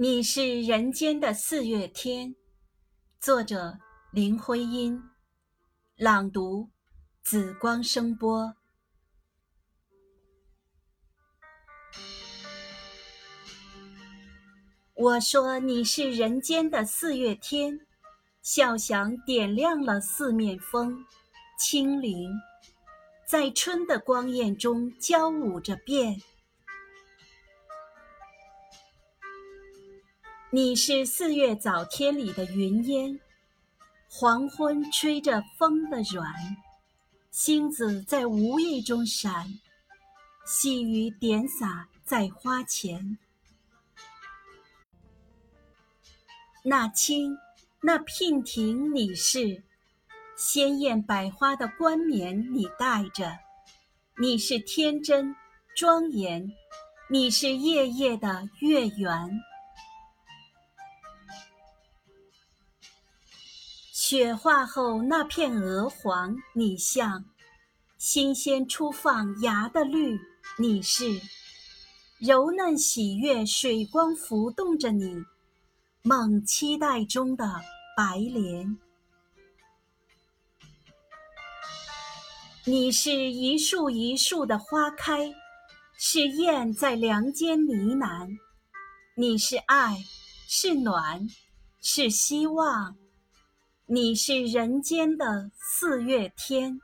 你是人间的四月天，作者林徽因，朗读紫光声波。我说你是人间的四月天，笑响点亮了四面风，清灵，在春的光艳中交舞着变。你是四月早天里的云烟，黄昏吹着风的软，星子在无意中闪，细雨点洒在花前。那青，那娉婷，你是鲜艳百花的冠冕，你戴着，你是天真庄严，你是夜夜的月圆。雪化后那片鹅黄，你像；新鲜初放芽的绿，你是；柔嫩喜悦水光浮动着你，梦期待中的白莲。你是一树一树的花开，是燕在梁间呢喃。你是爱，是暖，是希望。你是人间的四月天。